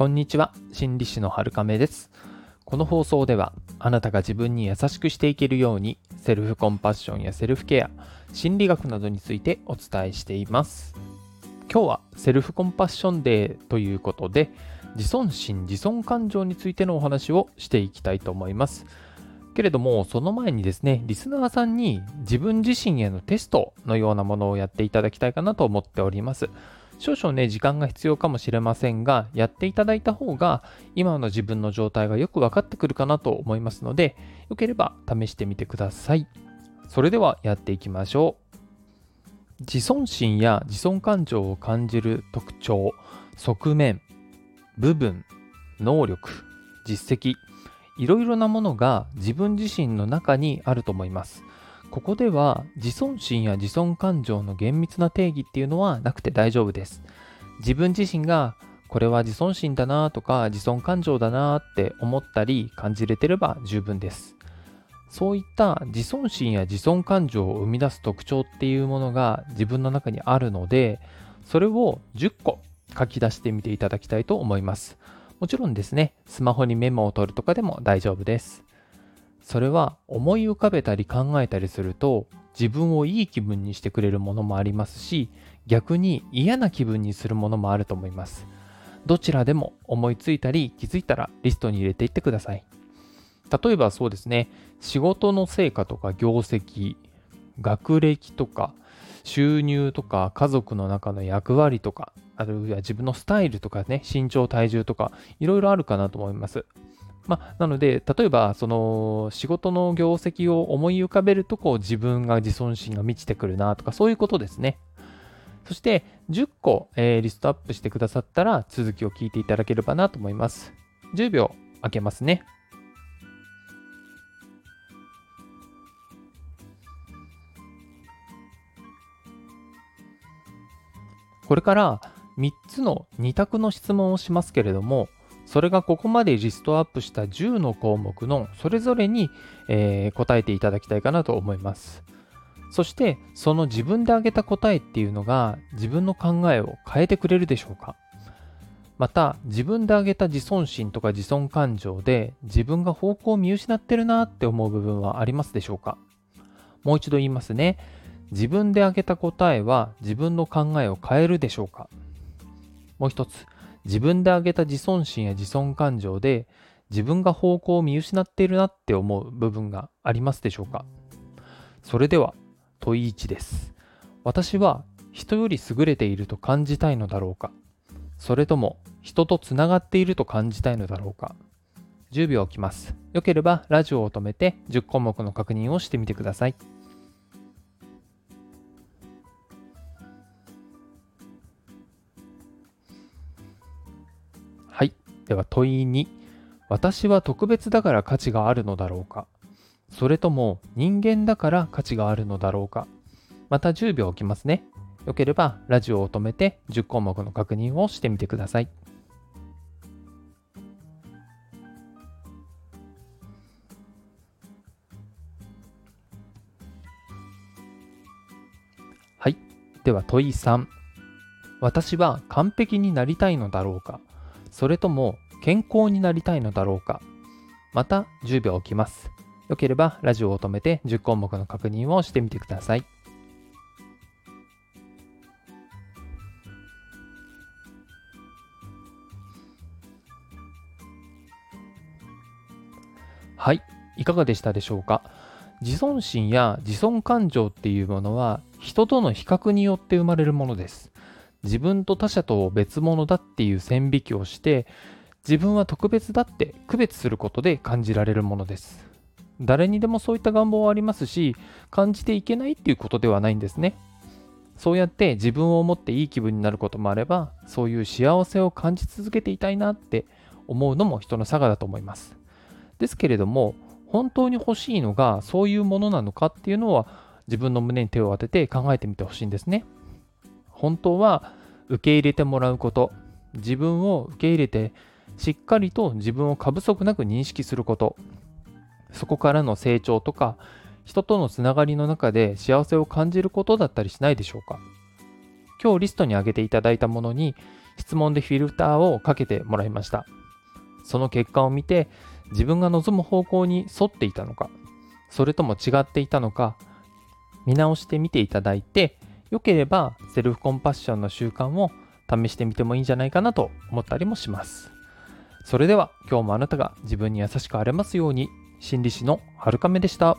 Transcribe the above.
こんにちは、心理師の春亀です。この放送では、あなたが自分に優しくしていけるように、セルフコンパッションやセルフケア、心理学などについてお伝えしています。今日はセルフコンパッションデーということで、自尊心、自尊感情についてのお話をしていきたいと思います。けれども、その前にですね、リスナーさんに自分自身へのテストのようなものをやっていただきたいかなと思っております。少々ね、時間が必要かもしれませんが、やっていただいた方が、今の自分の状態がよく分かってくるかなと思いますので、よければ試してみてください。それではやっていきましょう。自尊心や自尊感情を感じる特徴、側面、部分、能力、実績、いろいろなものが自分自身の中にあると思います。ここでは自尊心や自尊感情の厳密な定義っていうのはなくて大丈夫です。自分自身がこれは自尊心だなとか自尊感情だなって思ったり感じれてれば十分です。そういった自尊心や自尊感情を生み出す特徴っていうものが自分の中にあるので、それを10個書き出してみていただきたいと思います。もちろんですね、スマホにメモを取るとかでも大丈夫です。それは思い浮かべたり考えたりすると自分をいい気分にしてくれるものもありますし逆に嫌な気分にするものもあると思います。どちらでも思いついたり気づいたらリストに入れていってください。例えばそうですね。仕事の成果とか業績学歴とか収入とか家族の中の役割とかあるいは自分のスタイルとかね身長体重とかいろいろあるかなと思います。まあ、なので、例えば、その仕事の業績を思い浮かべると、こう自分が自尊心が満ちてくるなとか、そういうことですね。そして、10個、えー、リストアップしてくださったら、続きを聞いていただければなと思います。10秒開けますね。これから3つの2択の質問をしますけれども、それがここまでリストアップした10の項目のそれぞれに、えー、答えていただきたいかなと思います。そしてその自分で挙げた答えっていうのが自分の考えを変えてくれるでしょうかまた自分で挙げた自尊心とか自尊感情で自分が方向を見失ってるなって思う部分はありますでしょうかもう一度言いますね。自分で挙げた答えは自分の考えを変えるでしょうかもう一つ。自分で挙げた自尊心や自尊感情で自分が方向を見失っているなって思う部分がありますでしょうか？それでは問い1です。私は人より優れていると感じたいのだろうか？それとも人とつながっていると感じたいのだろうか？10秒置きます。よければラジオを止めて10項目の確認をしてみてください。では問い2、私は特別だから価値があるのだろうかそれとも人間だから価値があるのだろうかまた10秒置きますね。よければラジオを止めて10項目の確認をしてみてください。はい。では問い3。私は完璧になりたいのだろうかそれとも健康になりたいのだろうかまた10秒置きます。よければラジオを止めて10項目の確認をしてみてください。はい、いかがでしたでしょうか自尊心や自尊感情っていうものは人との比較によって生まれるものです。自分と他者と別物だっていう線引きをして自分は特別だって区別することで感じられるものです。誰にでもそういった願望はありますし感じていけないっていうことではないんですね。そうやって自分を思っていい気分になることもあればそういう幸せを感じ続けていたいなって思うのも人の差がだと思います。ですけれども本当に欲しいのがそういうものなのかっていうのは自分の胸に手を当てて考えてみてほしいんですね。本当は受け入れてもらうこと、自分を受け入れて、しっかりと自分を過不足なく認識すること、そこからの成長とか、人とのつながりの中で幸せを感じることだったりしないでしょうか。今日リストに挙げていただいたものに、質問でフィルターをかけてもらいました。その結果を見て自分が望む方向に沿っていたのか、それとも違っていたのか、見直してみていただいて、良ければセルフコンパッションの習慣を試してみてもいいんじゃないかなと思ったりもします。それでは今日もあなたが自分に優しくあれますように心理師のはるかめでした。